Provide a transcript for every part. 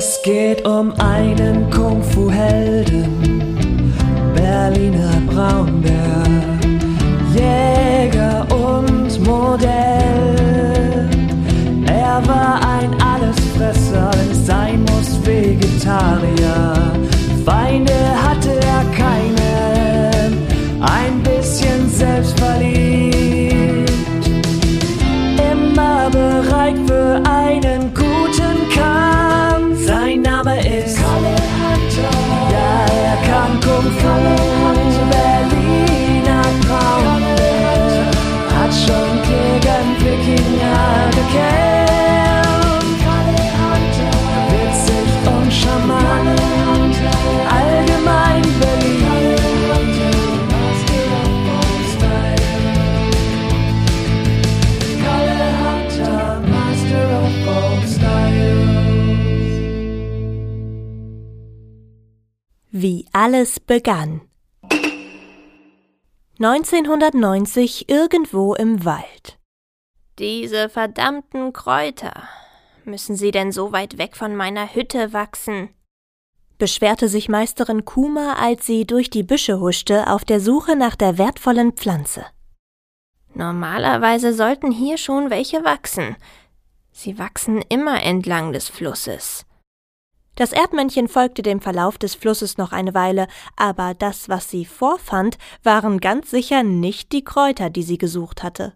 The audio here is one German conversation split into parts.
Es geht um einen Kung-Fu-Helden, Berliner Braunbär, alles begann. 1990 irgendwo im Wald. Diese verdammten Kräuter. Müssen sie denn so weit weg von meiner Hütte wachsen? beschwerte sich Meisterin Kuma, als sie durch die Büsche huschte auf der Suche nach der wertvollen Pflanze. Normalerweise sollten hier schon welche wachsen. Sie wachsen immer entlang des Flusses. Das Erdmännchen folgte dem Verlauf des Flusses noch eine Weile, aber das, was sie vorfand, waren ganz sicher nicht die Kräuter, die sie gesucht hatte.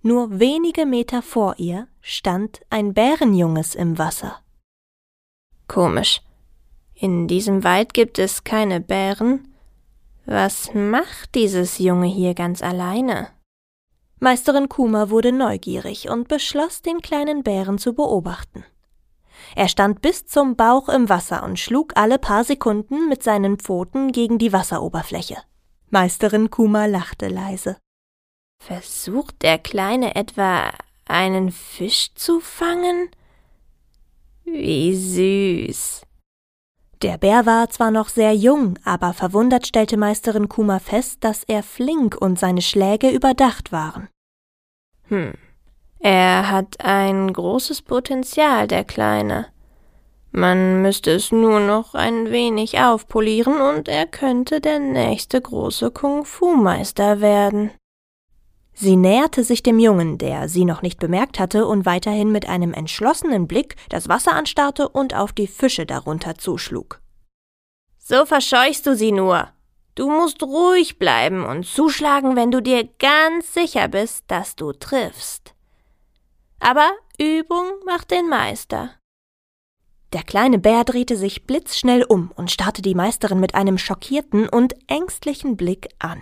Nur wenige Meter vor ihr stand ein Bärenjunges im Wasser. Komisch. In diesem Wald gibt es keine Bären. Was macht dieses Junge hier ganz alleine? Meisterin Kuma wurde neugierig und beschloss, den kleinen Bären zu beobachten. Er stand bis zum Bauch im Wasser und schlug alle paar Sekunden mit seinen Pfoten gegen die Wasseroberfläche. Meisterin Kuma lachte leise. Versucht der Kleine etwa einen Fisch zu fangen? Wie süß. Der Bär war zwar noch sehr jung, aber verwundert stellte Meisterin Kuma fest, dass er flink und seine Schläge überdacht waren. Hm. Er hat ein großes Potenzial, der Kleine. Man müsste es nur noch ein wenig aufpolieren und er könnte der nächste große Kung-Fu-Meister werden. Sie näherte sich dem Jungen, der sie noch nicht bemerkt hatte und weiterhin mit einem entschlossenen Blick das Wasser anstarrte und auf die Fische darunter zuschlug. So verscheuchst du sie nur. Du musst ruhig bleiben und zuschlagen, wenn du dir ganz sicher bist, dass du triffst. Aber Übung macht den Meister. Der kleine Bär drehte sich blitzschnell um und starrte die Meisterin mit einem schockierten und ängstlichen Blick an.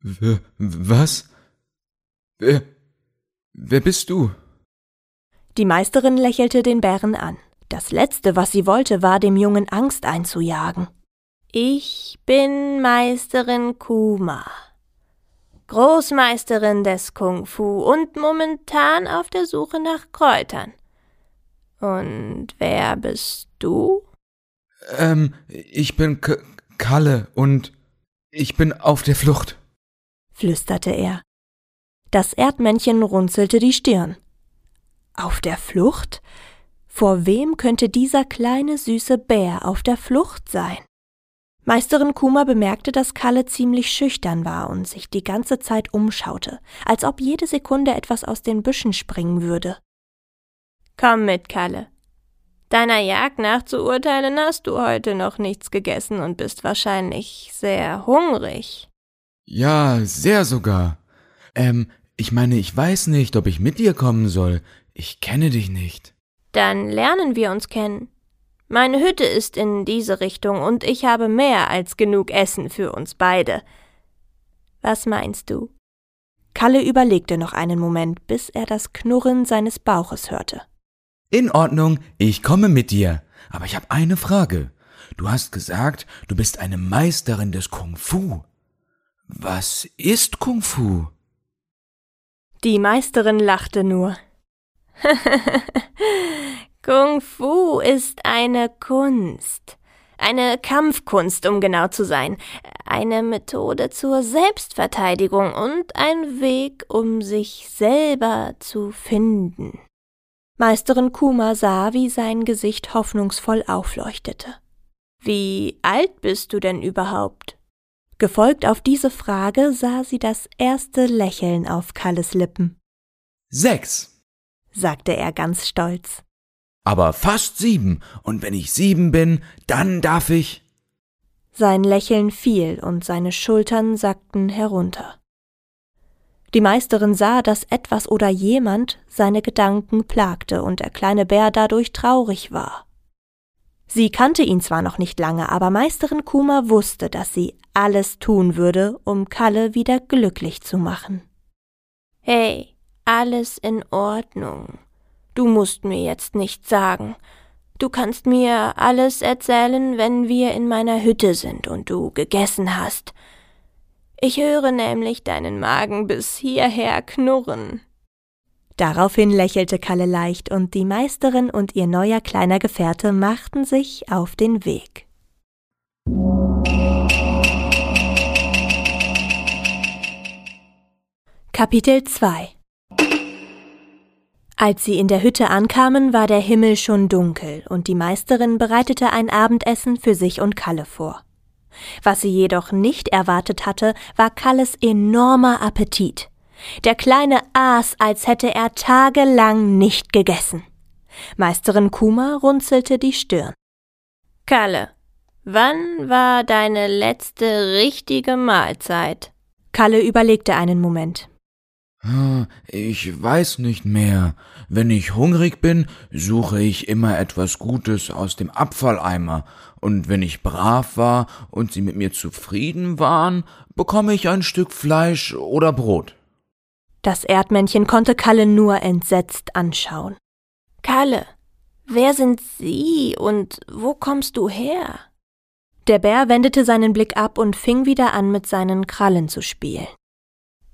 W was? Wer, wer bist du? Die Meisterin lächelte den Bären an. Das Letzte, was sie wollte, war, dem Jungen Angst einzujagen. Ich bin Meisterin Kuma, Großmeisterin des Kung Fu und momentan auf der Suche nach Kräutern. Und wer bist du? Ähm, ich bin K Kalle und ich bin auf der Flucht. flüsterte er. Das Erdmännchen runzelte die Stirn. Auf der Flucht? Vor wem könnte dieser kleine süße Bär auf der Flucht sein? Meisterin Kuma bemerkte, dass Kalle ziemlich schüchtern war und sich die ganze Zeit umschaute, als ob jede Sekunde etwas aus den Büschen springen würde. Komm mit, Kalle. Deiner Jagd nach zu urteilen hast du heute noch nichts gegessen und bist wahrscheinlich sehr hungrig. Ja, sehr sogar. Ähm, ich meine, ich weiß nicht, ob ich mit dir kommen soll. Ich kenne dich nicht. Dann lernen wir uns kennen. Meine Hütte ist in diese Richtung und ich habe mehr als genug Essen für uns beide. Was meinst du? Kalle überlegte noch einen Moment, bis er das Knurren seines Bauches hörte. In Ordnung, ich komme mit dir. Aber ich habe eine Frage. Du hast gesagt, du bist eine Meisterin des Kung Fu. Was ist Kung Fu? Die Meisterin lachte nur. Kung Fu ist eine Kunst, Eine Kampfkunst, um genau zu sein. Eine Methode zur Selbstverteidigung und ein Weg, um sich selber zu finden. Meisterin Kuma sah, wie sein Gesicht hoffnungsvoll aufleuchtete. Wie alt bist du denn überhaupt? Gefolgt auf diese Frage sah sie das erste Lächeln auf Kalles Lippen. Sechs, sagte er ganz stolz. Aber fast sieben, und wenn ich sieben bin, dann darf ich. Sein Lächeln fiel und seine Schultern sackten herunter. Die Meisterin sah, dass etwas oder jemand seine Gedanken plagte und der kleine Bär dadurch traurig war. Sie kannte ihn zwar noch nicht lange, aber Meisterin Kuma wusste, dass sie alles tun würde, um Kalle wieder glücklich zu machen. Hey, alles in Ordnung. Du musst mir jetzt nichts sagen. Du kannst mir alles erzählen, wenn wir in meiner Hütte sind und du gegessen hast. Ich höre nämlich deinen Magen bis hierher knurren. Daraufhin lächelte Kalle leicht und die Meisterin und ihr neuer kleiner Gefährte machten sich auf den Weg. Kapitel 2 Als sie in der Hütte ankamen, war der Himmel schon dunkel und die Meisterin bereitete ein Abendessen für sich und Kalle vor. Was sie jedoch nicht erwartet hatte, war Kalles enormer Appetit. Der Kleine aß, als hätte er tagelang nicht gegessen. Meisterin Kuma runzelte die Stirn. Kalle, wann war deine letzte richtige Mahlzeit? Kalle überlegte einen Moment. Ich weiß nicht mehr. Wenn ich hungrig bin, suche ich immer etwas Gutes aus dem Abfalleimer, und wenn ich brav war und sie mit mir zufrieden waren, bekomme ich ein Stück Fleisch oder Brot. Das Erdmännchen konnte Kalle nur entsetzt anschauen. Kalle, wer sind Sie und wo kommst du her? Der Bär wendete seinen Blick ab und fing wieder an, mit seinen Krallen zu spielen.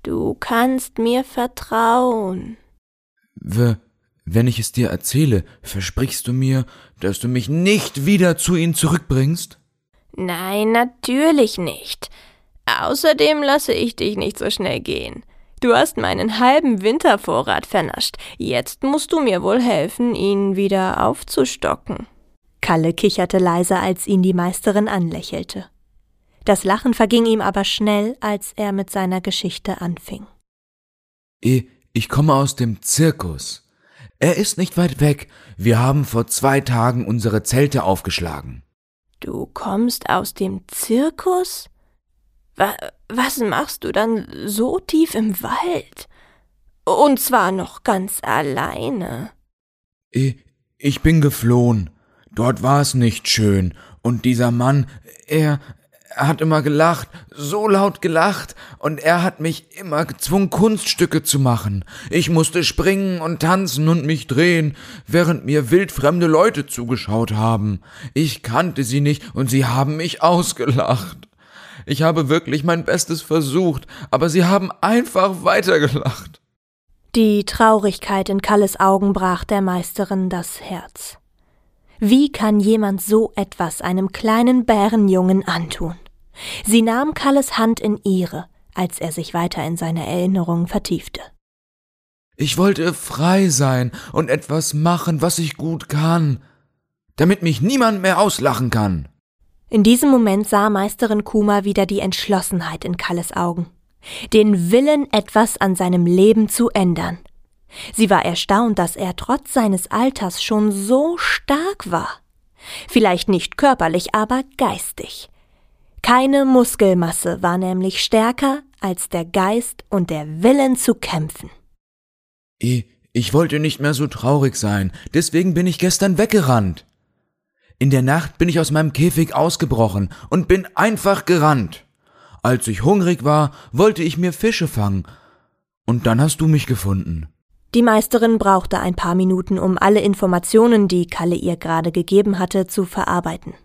Du kannst mir vertrauen. W wenn ich es dir erzähle, versprichst du mir, dass du mich nicht wieder zu ihnen zurückbringst? Nein, natürlich nicht. Außerdem lasse ich dich nicht so schnell gehen. Du hast meinen halben Wintervorrat vernascht. Jetzt musst du mir wohl helfen, ihn wieder aufzustocken. Kalle kicherte leise, als ihn die Meisterin anlächelte. Das Lachen verging ihm aber schnell, als er mit seiner Geschichte anfing. Ich komme aus dem Zirkus. Er ist nicht weit weg. Wir haben vor zwei Tagen unsere Zelte aufgeschlagen. Du kommst aus dem Zirkus? Was machst du dann so tief im Wald? Und zwar noch ganz alleine. Ich bin geflohen. Dort war es nicht schön. Und dieser Mann, er, er hat immer gelacht, so laut gelacht, und er hat mich immer gezwungen, Kunststücke zu machen. Ich musste springen und tanzen und mich drehen, während mir wildfremde Leute zugeschaut haben. Ich kannte sie nicht, und sie haben mich ausgelacht. Ich habe wirklich mein Bestes versucht, aber sie haben einfach weitergelacht. Die Traurigkeit in Kalles Augen brach der Meisterin das Herz. Wie kann jemand so etwas einem kleinen Bärenjungen antun? Sie nahm Kalles Hand in ihre, als er sich weiter in seine Erinnerungen vertiefte. Ich wollte frei sein und etwas machen, was ich gut kann, damit mich niemand mehr auslachen kann. In diesem Moment sah Meisterin Kuma wieder die Entschlossenheit in Kalles Augen, den Willen, etwas an seinem Leben zu ändern. Sie war erstaunt, dass er trotz seines Alters schon so stark war. Vielleicht nicht körperlich, aber geistig. Keine Muskelmasse war nämlich stärker als der Geist und der Willen zu kämpfen. Ich wollte nicht mehr so traurig sein, deswegen bin ich gestern weggerannt. In der Nacht bin ich aus meinem Käfig ausgebrochen und bin einfach gerannt. Als ich hungrig war, wollte ich mir Fische fangen. Und dann hast du mich gefunden. Die Meisterin brauchte ein paar Minuten, um alle Informationen, die Kalle ihr gerade gegeben hatte, zu verarbeiten.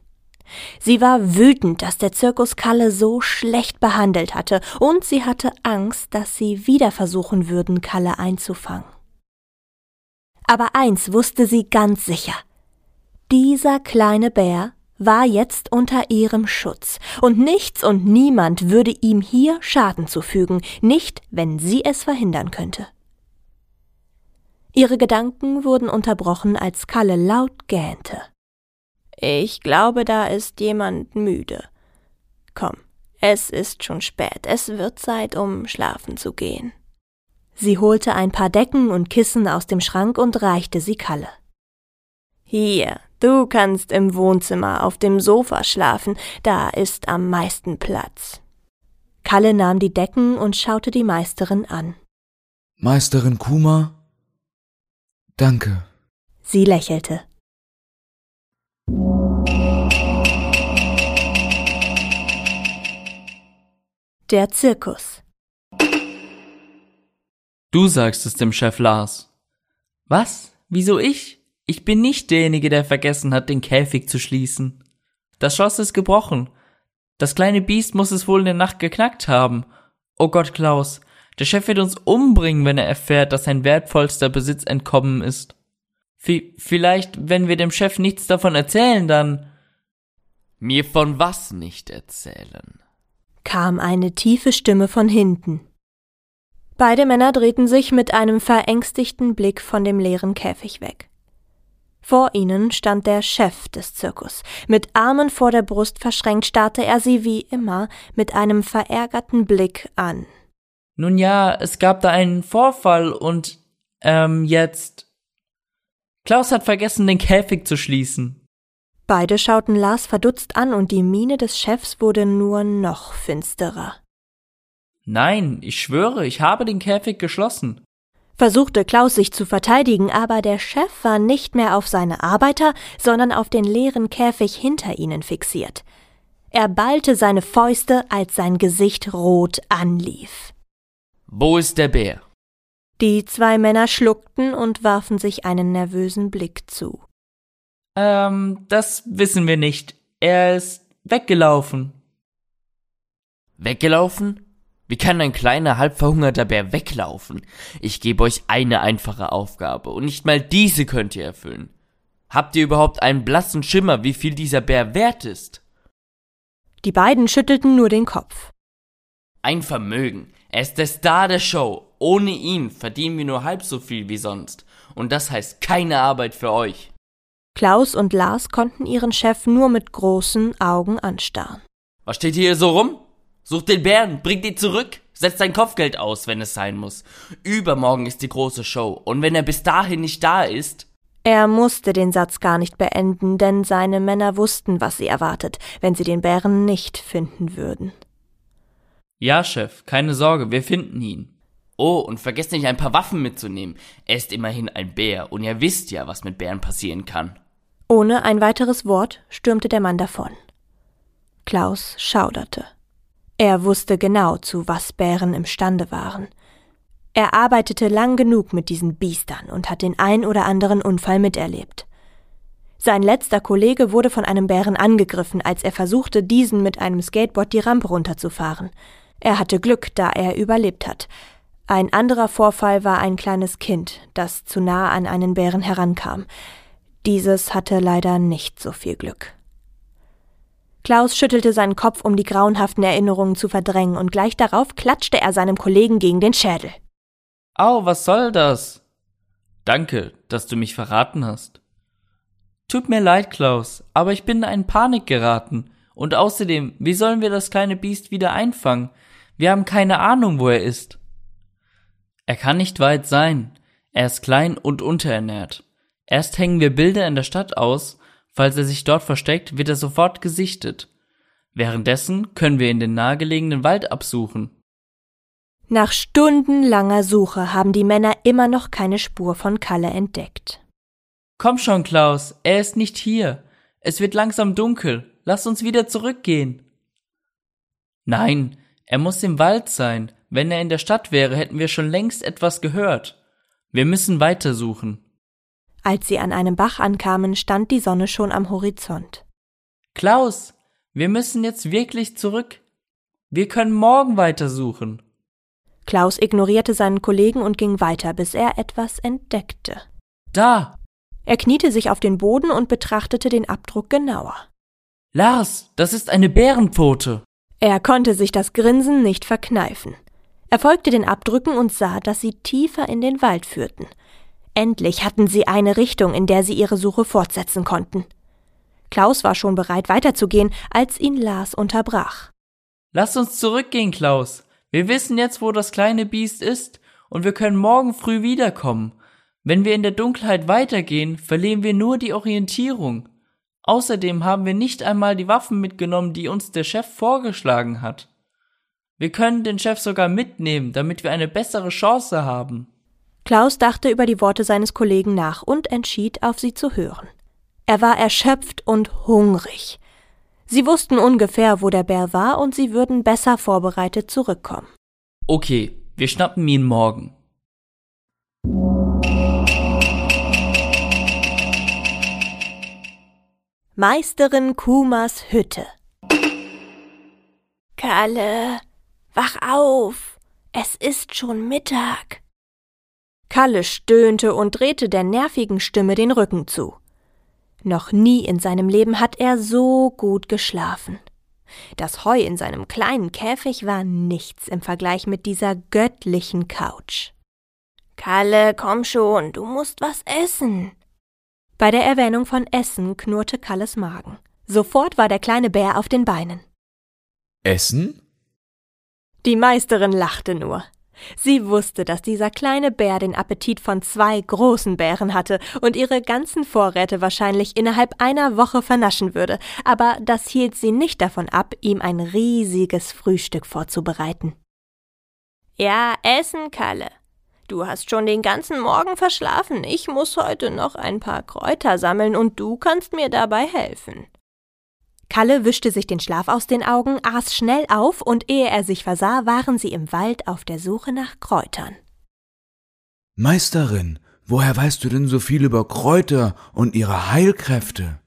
Sie war wütend, dass der Zirkus Kalle so schlecht behandelt hatte, und sie hatte Angst, dass sie wieder versuchen würden, Kalle einzufangen. Aber eins wusste sie ganz sicher. Dieser kleine Bär war jetzt unter ihrem Schutz, und nichts und niemand würde ihm hier Schaden zufügen, nicht wenn sie es verhindern könnte. Ihre Gedanken wurden unterbrochen, als Kalle laut gähnte. Ich glaube, da ist jemand müde. Komm, es ist schon spät, es wird Zeit, um schlafen zu gehen. Sie holte ein paar Decken und Kissen aus dem Schrank und reichte sie Kalle. Hier, du kannst im Wohnzimmer auf dem Sofa schlafen, da ist am meisten Platz. Kalle nahm die Decken und schaute die Meisterin an. Meisterin Kuma? Danke. Sie lächelte. Der Zirkus. Du sagst es dem Chef Lars. Was? Wieso ich? Ich bin nicht derjenige, der vergessen hat, den Käfig zu schließen. Das Schloss ist gebrochen. Das kleine Biest muss es wohl in der Nacht geknackt haben. Oh Gott, Klaus, der Chef wird uns umbringen, wenn er erfährt, dass sein wertvollster Besitz entkommen ist. V vielleicht, wenn wir dem Chef nichts davon erzählen, dann. Mir von was nicht erzählen? kam eine tiefe Stimme von hinten. Beide Männer drehten sich mit einem verängstigten Blick von dem leeren Käfig weg. Vor ihnen stand der Chef des Zirkus. Mit Armen vor der Brust verschränkt starrte er sie wie immer mit einem verärgerten Blick an. Nun ja, es gab da einen Vorfall und ähm, jetzt. Klaus hat vergessen, den Käfig zu schließen. Beide schauten Lars verdutzt an und die Miene des Chefs wurde nur noch finsterer. Nein, ich schwöre, ich habe den Käfig geschlossen. Versuchte Klaus sich zu verteidigen, aber der Chef war nicht mehr auf seine Arbeiter, sondern auf den leeren Käfig hinter ihnen fixiert. Er ballte seine Fäuste, als sein Gesicht rot anlief. Wo ist der Bär? Die zwei Männer schluckten und warfen sich einen nervösen Blick zu. Ähm, das wissen wir nicht. Er ist weggelaufen. Weggelaufen? Wie kann ein kleiner, halb verhungerter Bär weglaufen? Ich gebe euch eine einfache Aufgabe, und nicht mal diese könnt ihr erfüllen. Habt ihr überhaupt einen blassen Schimmer, wie viel dieser Bär wert ist? Die beiden schüttelten nur den Kopf. Ein Vermögen. Er ist der Star der Show. Ohne ihn verdienen wir nur halb so viel wie sonst. Und das heißt keine Arbeit für euch. Klaus und Lars konnten ihren Chef nur mit großen Augen anstarren. Was steht hier so rum? Sucht den Bären, bringt ihn zurück, setzt sein Kopfgeld aus, wenn es sein muss. Übermorgen ist die große Show, und wenn er bis dahin nicht da ist. Er musste den Satz gar nicht beenden, denn seine Männer wussten, was sie erwartet, wenn sie den Bären nicht finden würden. Ja, Chef, keine Sorge, wir finden ihn. Oh, und vergesst nicht ein paar Waffen mitzunehmen. Er ist immerhin ein Bär, und ihr wisst ja, was mit Bären passieren kann. Ohne ein weiteres Wort stürmte der Mann davon. Klaus schauderte. Er wusste genau, zu was Bären imstande waren. Er arbeitete lang genug mit diesen Biestern und hat den ein oder anderen Unfall miterlebt. Sein letzter Kollege wurde von einem Bären angegriffen, als er versuchte, diesen mit einem Skateboard die Rampe runterzufahren. Er hatte Glück, da er überlebt hat. Ein anderer Vorfall war ein kleines Kind, das zu nah an einen Bären herankam. Dieses hatte leider nicht so viel Glück. Klaus schüttelte seinen Kopf, um die grauenhaften Erinnerungen zu verdrängen, und gleich darauf klatschte er seinem Kollegen gegen den Schädel. Au, was soll das? Danke, dass du mich verraten hast. Tut mir leid, Klaus, aber ich bin in Panik geraten. Und außerdem, wie sollen wir das kleine Biest wieder einfangen? Wir haben keine Ahnung, wo er ist. Er kann nicht weit sein. Er ist klein und unterernährt. Erst hängen wir Bilder in der Stadt aus, falls er sich dort versteckt, wird er sofort gesichtet. Währenddessen können wir in den nahegelegenen Wald absuchen. Nach stundenlanger Suche haben die Männer immer noch keine Spur von Kalle entdeckt. Komm schon, Klaus, er ist nicht hier. Es wird langsam dunkel. Lass uns wieder zurückgehen. Nein, er muss im Wald sein. Wenn er in der Stadt wäre, hätten wir schon längst etwas gehört. Wir müssen weitersuchen. Als sie an einem Bach ankamen, stand die Sonne schon am Horizont. Klaus, wir müssen jetzt wirklich zurück. Wir können morgen weitersuchen. Klaus ignorierte seinen Kollegen und ging weiter, bis er etwas entdeckte. Da. Er kniete sich auf den Boden und betrachtete den Abdruck genauer. Lars, das ist eine Bärenpfote. Er konnte sich das Grinsen nicht verkneifen. Er folgte den Abdrücken und sah, dass sie tiefer in den Wald führten. Endlich hatten sie eine Richtung, in der sie ihre Suche fortsetzen konnten. Klaus war schon bereit weiterzugehen, als ihn Lars unterbrach. Lass uns zurückgehen, Klaus. Wir wissen jetzt, wo das kleine Biest ist, und wir können morgen früh wiederkommen. Wenn wir in der Dunkelheit weitergehen, verlieren wir nur die Orientierung. Außerdem haben wir nicht einmal die Waffen mitgenommen, die uns der Chef vorgeschlagen hat. Wir können den Chef sogar mitnehmen, damit wir eine bessere Chance haben. Klaus dachte über die Worte seines Kollegen nach und entschied, auf sie zu hören. Er war erschöpft und hungrig. Sie wussten ungefähr, wo der Bär war, und sie würden besser vorbereitet zurückkommen. Okay, wir schnappen ihn morgen. Meisterin Kumas Hütte. Kalle, wach auf. Es ist schon Mittag. Kalle stöhnte und drehte der nervigen Stimme den Rücken zu. Noch nie in seinem Leben hat er so gut geschlafen. Das Heu in seinem kleinen Käfig war nichts im Vergleich mit dieser göttlichen Couch. Kalle, komm schon, du musst was essen. Bei der Erwähnung von Essen knurrte Kalles Magen. Sofort war der kleine Bär auf den Beinen. Essen? Die Meisterin lachte nur. Sie wusste, dass dieser kleine Bär den Appetit von zwei großen Bären hatte und ihre ganzen Vorräte wahrscheinlich innerhalb einer Woche vernaschen würde, aber das hielt sie nicht davon ab, ihm ein riesiges Frühstück vorzubereiten. Ja, essen, Kalle. Du hast schon den ganzen Morgen verschlafen. Ich muss heute noch ein paar Kräuter sammeln und du kannst mir dabei helfen. Kalle wischte sich den Schlaf aus den Augen, aß schnell auf, und ehe er sich versah, waren sie im Wald auf der Suche nach Kräutern. Meisterin, woher weißt du denn so viel über Kräuter und ihre Heilkräfte?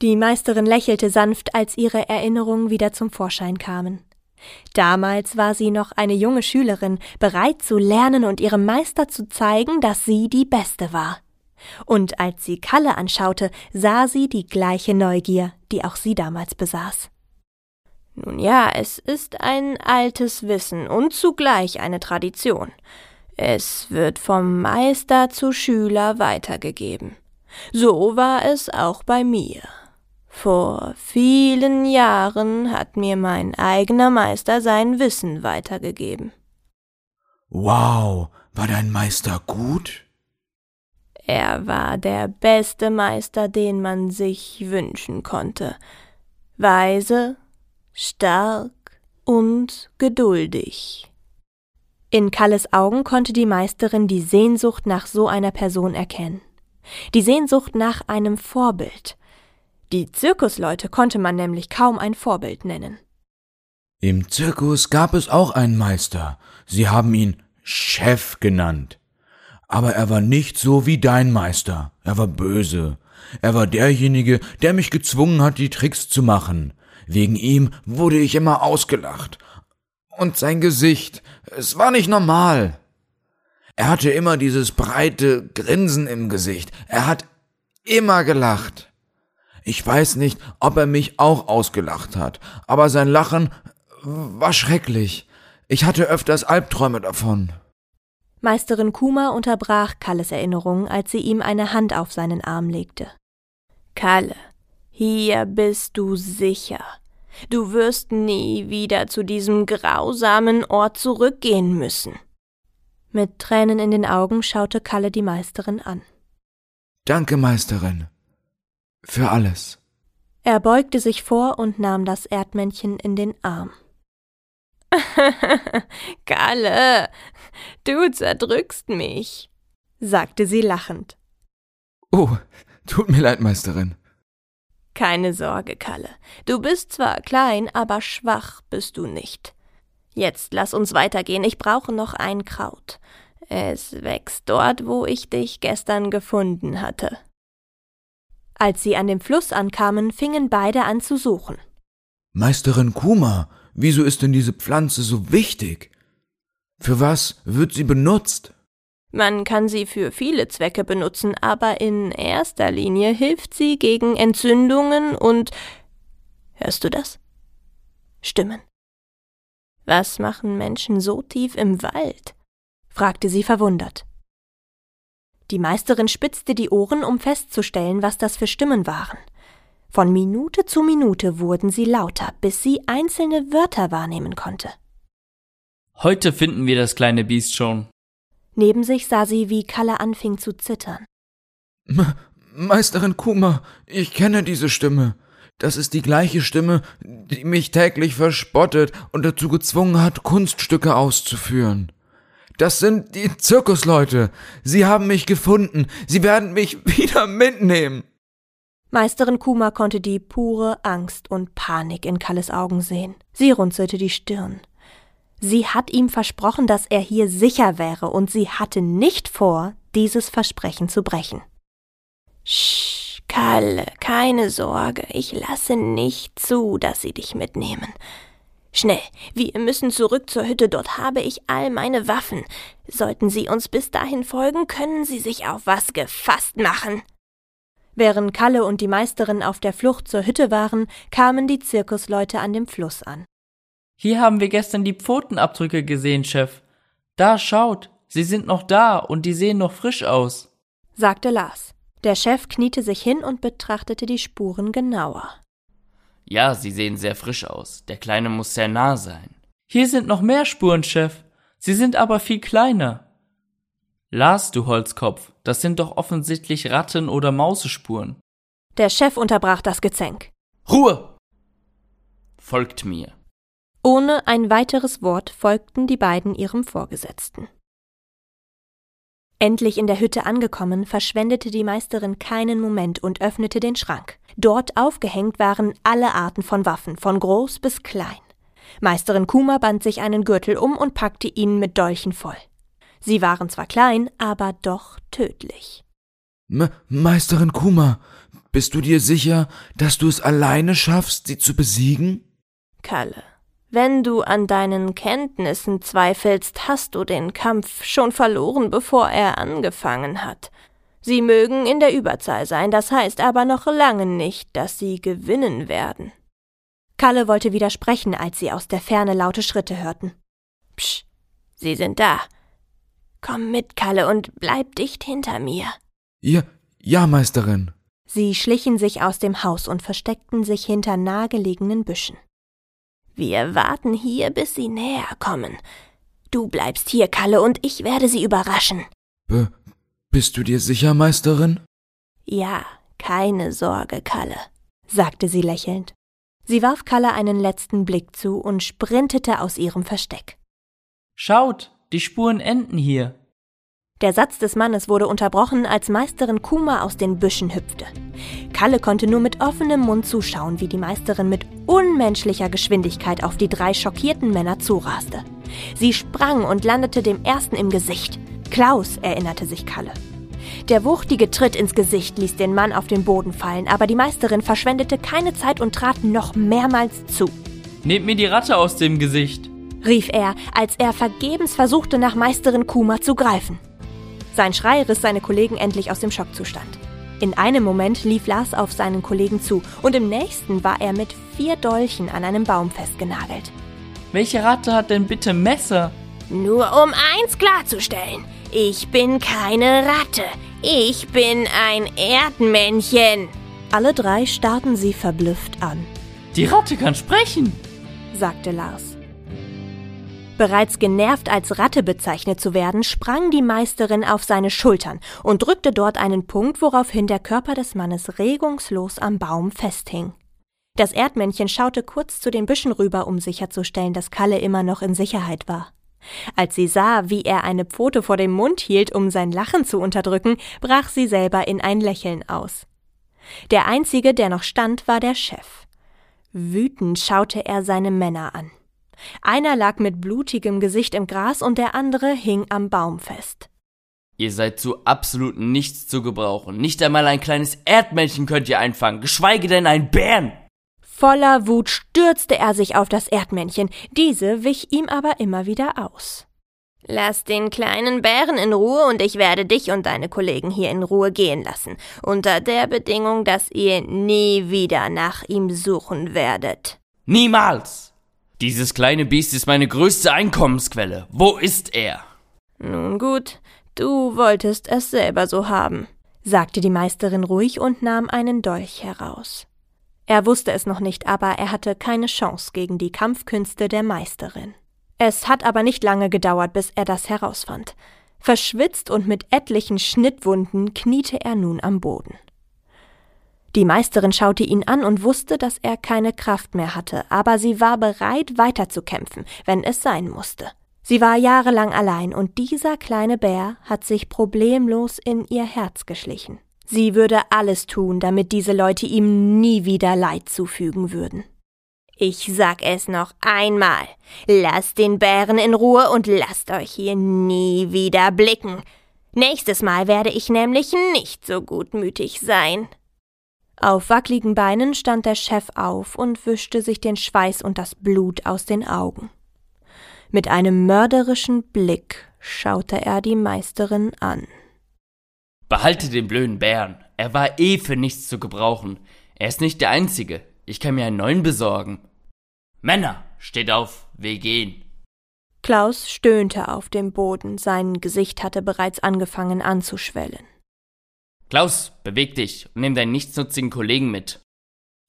Die Meisterin lächelte sanft, als ihre Erinnerungen wieder zum Vorschein kamen. Damals war sie noch eine junge Schülerin, bereit zu lernen und ihrem Meister zu zeigen, dass sie die Beste war. Und als sie Kalle anschaute, sah sie die gleiche Neugier, die auch sie damals besaß. Nun ja, es ist ein altes Wissen und zugleich eine Tradition. Es wird vom Meister zu Schüler weitergegeben. So war es auch bei mir. Vor vielen Jahren hat mir mein eigener Meister sein Wissen weitergegeben. Wow, war dein Meister gut? Er war der beste Meister, den man sich wünschen konnte. Weise, stark und geduldig. In Kalles Augen konnte die Meisterin die Sehnsucht nach so einer Person erkennen. Die Sehnsucht nach einem Vorbild. Die Zirkusleute konnte man nämlich kaum ein Vorbild nennen. Im Zirkus gab es auch einen Meister. Sie haben ihn Chef genannt. Aber er war nicht so wie dein Meister. Er war böse. Er war derjenige, der mich gezwungen hat, die Tricks zu machen. Wegen ihm wurde ich immer ausgelacht. Und sein Gesicht, es war nicht normal. Er hatte immer dieses breite Grinsen im Gesicht. Er hat immer gelacht. Ich weiß nicht, ob er mich auch ausgelacht hat, aber sein Lachen war schrecklich. Ich hatte öfters Albträume davon. Meisterin Kuma unterbrach Kalles Erinnerung, als sie ihm eine Hand auf seinen Arm legte. Kalle, hier bist du sicher. Du wirst nie wieder zu diesem grausamen Ort zurückgehen müssen. Mit Tränen in den Augen schaute Kalle die Meisterin an. Danke, Meisterin. Für alles. Er beugte sich vor und nahm das Erdmännchen in den Arm. Kalle, du zerdrückst mich, sagte sie lachend. Oh, tut mir leid, Meisterin. Keine Sorge, Kalle. Du bist zwar klein, aber schwach bist du nicht. Jetzt lass uns weitergehen. Ich brauche noch ein Kraut. Es wächst dort, wo ich dich gestern gefunden hatte. Als sie an dem Fluss ankamen, fingen beide an zu suchen. Meisterin Kuma, Wieso ist denn diese Pflanze so wichtig? Für was wird sie benutzt? Man kann sie für viele Zwecke benutzen, aber in erster Linie hilft sie gegen Entzündungen und Hörst du das? Stimmen. Was machen Menschen so tief im Wald? fragte sie verwundert. Die Meisterin spitzte die Ohren, um festzustellen, was das für Stimmen waren. Von Minute zu Minute wurden sie lauter, bis sie einzelne Wörter wahrnehmen konnte. Heute finden wir das kleine Biest schon. Neben sich sah sie, wie Kalle anfing zu zittern. Me Meisterin Kuma, ich kenne diese Stimme. Das ist die gleiche Stimme, die mich täglich verspottet und dazu gezwungen hat, Kunststücke auszuführen. Das sind die Zirkusleute. Sie haben mich gefunden. Sie werden mich wieder mitnehmen. Meisterin Kuma konnte die pure Angst und Panik in Kalles Augen sehen. Sie runzelte die Stirn. Sie hat ihm versprochen, dass er hier sicher wäre, und sie hatte nicht vor, dieses Versprechen zu brechen. Sch, Kalle, keine Sorge, ich lasse nicht zu, dass sie dich mitnehmen. Schnell, wir müssen zurück zur Hütte, dort habe ich all meine Waffen. Sollten sie uns bis dahin folgen, können sie sich auf was gefasst machen. Während Kalle und die Meisterin auf der Flucht zur Hütte waren, kamen die Zirkusleute an dem Fluss an. Hier haben wir gestern die Pfotenabdrücke gesehen, Chef. Da schaut, sie sind noch da und die sehen noch frisch aus, sagte Lars. Der Chef kniete sich hin und betrachtete die Spuren genauer. Ja, sie sehen sehr frisch aus. Der Kleine muss sehr nah sein. Hier sind noch mehr Spuren, Chef. Sie sind aber viel kleiner. Lars, du Holzkopf, das sind doch offensichtlich Ratten- oder Mausespuren. Der Chef unterbrach das Gezänk. Ruhe! Folgt mir. Ohne ein weiteres Wort folgten die beiden ihrem Vorgesetzten. Endlich in der Hütte angekommen, verschwendete die Meisterin keinen Moment und öffnete den Schrank. Dort aufgehängt waren alle Arten von Waffen, von groß bis klein. Meisterin Kuma band sich einen Gürtel um und packte ihn mit Dolchen voll. Sie waren zwar klein, aber doch tödlich. Me Meisterin Kuma, bist du dir sicher, dass du es alleine schaffst, sie zu besiegen? Kalle, wenn du an deinen Kenntnissen zweifelst, hast du den Kampf schon verloren, bevor er angefangen hat. Sie mögen in der Überzahl sein, das heißt aber noch lange nicht, dass sie gewinnen werden. Kalle wollte widersprechen, als sie aus der Ferne laute Schritte hörten. Psch, sie sind da. Komm mit, Kalle, und bleib dicht hinter mir. Ja, ja, Meisterin. Sie schlichen sich aus dem Haus und versteckten sich hinter nahegelegenen Büschen. Wir warten hier, bis sie näher kommen. Du bleibst hier, Kalle, und ich werde sie überraschen. B bist du dir sicher, Meisterin? Ja, keine Sorge, Kalle, sagte sie lächelnd. Sie warf Kalle einen letzten Blick zu und sprintete aus ihrem Versteck. Schaut, die Spuren enden hier. Der Satz des Mannes wurde unterbrochen, als Meisterin Kuma aus den Büschen hüpfte. Kalle konnte nur mit offenem Mund zuschauen, wie die Meisterin mit unmenschlicher Geschwindigkeit auf die drei schockierten Männer zuraste. Sie sprang und landete dem ersten im Gesicht. Klaus, erinnerte sich Kalle. Der wuchtige Tritt ins Gesicht ließ den Mann auf den Boden fallen, aber die Meisterin verschwendete keine Zeit und trat noch mehrmals zu. Nehmt mir die Ratte aus dem Gesicht, rief er, als er vergebens versuchte, nach Meisterin Kuma zu greifen. Sein Schrei riss seine Kollegen endlich aus dem Schockzustand. In einem Moment lief Lars auf seinen Kollegen zu und im nächsten war er mit vier Dolchen an einem Baum festgenagelt. Welche Ratte hat denn bitte Messer? Nur um eins klarzustellen. Ich bin keine Ratte. Ich bin ein Erdmännchen. Alle drei starrten sie verblüfft an. Die Ratte kann sprechen, sagte Lars. Bereits genervt als Ratte bezeichnet zu werden, sprang die Meisterin auf seine Schultern und drückte dort einen Punkt, woraufhin der Körper des Mannes regungslos am Baum festhing. Das Erdmännchen schaute kurz zu den Büschen rüber, um sicherzustellen, dass Kalle immer noch in Sicherheit war. Als sie sah, wie er eine Pfote vor dem Mund hielt, um sein Lachen zu unterdrücken, brach sie selber in ein Lächeln aus. Der einzige, der noch stand, war der Chef. Wütend schaute er seine Männer an. Einer lag mit blutigem Gesicht im Gras und der andere hing am Baum fest. Ihr seid zu absolut nichts zu gebrauchen. Nicht einmal ein kleines Erdmännchen könnt ihr einfangen, geschweige denn ein Bären. Voller Wut stürzte er sich auf das Erdmännchen, diese wich ihm aber immer wieder aus. Lass den kleinen Bären in Ruhe und ich werde dich und deine Kollegen hier in Ruhe gehen lassen, unter der Bedingung, dass ihr nie wieder nach ihm suchen werdet. Niemals! Dieses kleine Biest ist meine größte Einkommensquelle. Wo ist er? Nun gut, du wolltest es selber so haben, sagte die Meisterin ruhig und nahm einen Dolch heraus. Er wusste es noch nicht, aber er hatte keine Chance gegen die Kampfkünste der Meisterin. Es hat aber nicht lange gedauert, bis er das herausfand. Verschwitzt und mit etlichen Schnittwunden kniete er nun am Boden. Die Meisterin schaute ihn an und wusste, dass er keine Kraft mehr hatte, aber sie war bereit, weiterzukämpfen, wenn es sein musste. Sie war jahrelang allein, und dieser kleine Bär hat sich problemlos in ihr Herz geschlichen. Sie würde alles tun, damit diese Leute ihm nie wieder Leid zufügen würden. Ich sag es noch einmal. Lasst den Bären in Ruhe und lasst euch hier nie wieder blicken. Nächstes Mal werde ich nämlich nicht so gutmütig sein. Auf wackligen Beinen stand der Chef auf und wischte sich den Schweiß und das Blut aus den Augen. Mit einem mörderischen Blick schaute er die Meisterin an. Behalte den blöden Bären. Er war eh für nichts zu gebrauchen. Er ist nicht der Einzige. Ich kann mir einen neuen besorgen. Männer, steht auf, wir gehen. Klaus stöhnte auf dem Boden, sein Gesicht hatte bereits angefangen anzuschwellen. Klaus, beweg dich und nimm deinen nichtsnutzigen Kollegen mit.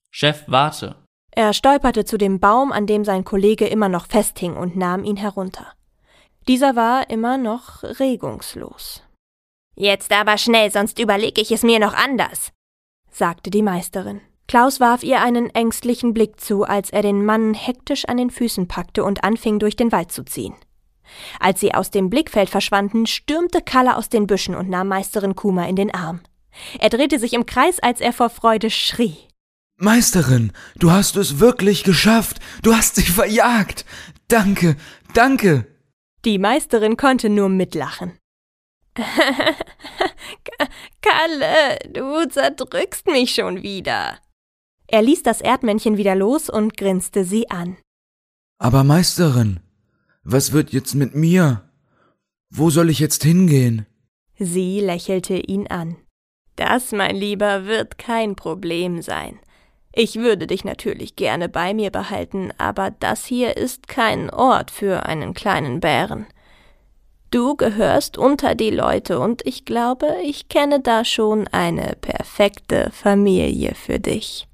Chef, warte. Er stolperte zu dem Baum, an dem sein Kollege immer noch festhing, und nahm ihn herunter. Dieser war immer noch regungslos. Jetzt aber schnell, sonst überlege ich es mir noch anders, sagte die Meisterin. Klaus warf ihr einen ängstlichen Blick zu, als er den Mann hektisch an den Füßen packte und anfing, durch den Wald zu ziehen. Als sie aus dem Blickfeld verschwanden, stürmte Kalle aus den Büschen und nahm Meisterin Kuma in den Arm. Er drehte sich im Kreis, als er vor Freude schrie. Meisterin, du hast es wirklich geschafft. Du hast sie verjagt. Danke, danke. Die Meisterin konnte nur mitlachen. Kalle, du zerdrückst mich schon wieder. Er ließ das Erdmännchen wieder los und grinste sie an. Aber Meisterin, was wird jetzt mit mir? Wo soll ich jetzt hingehen? Sie lächelte ihn an. Das, mein Lieber, wird kein Problem sein. Ich würde dich natürlich gerne bei mir behalten, aber das hier ist kein Ort für einen kleinen Bären. Du gehörst unter die Leute und ich glaube, ich kenne da schon eine perfekte Familie für dich.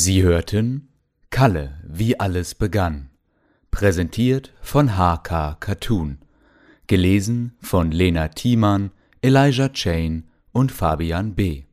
Sie hörten Kalle, wie alles begann. Präsentiert von HK Cartoon. Gelesen von Lena Thiemann, Elijah Chain und Fabian B.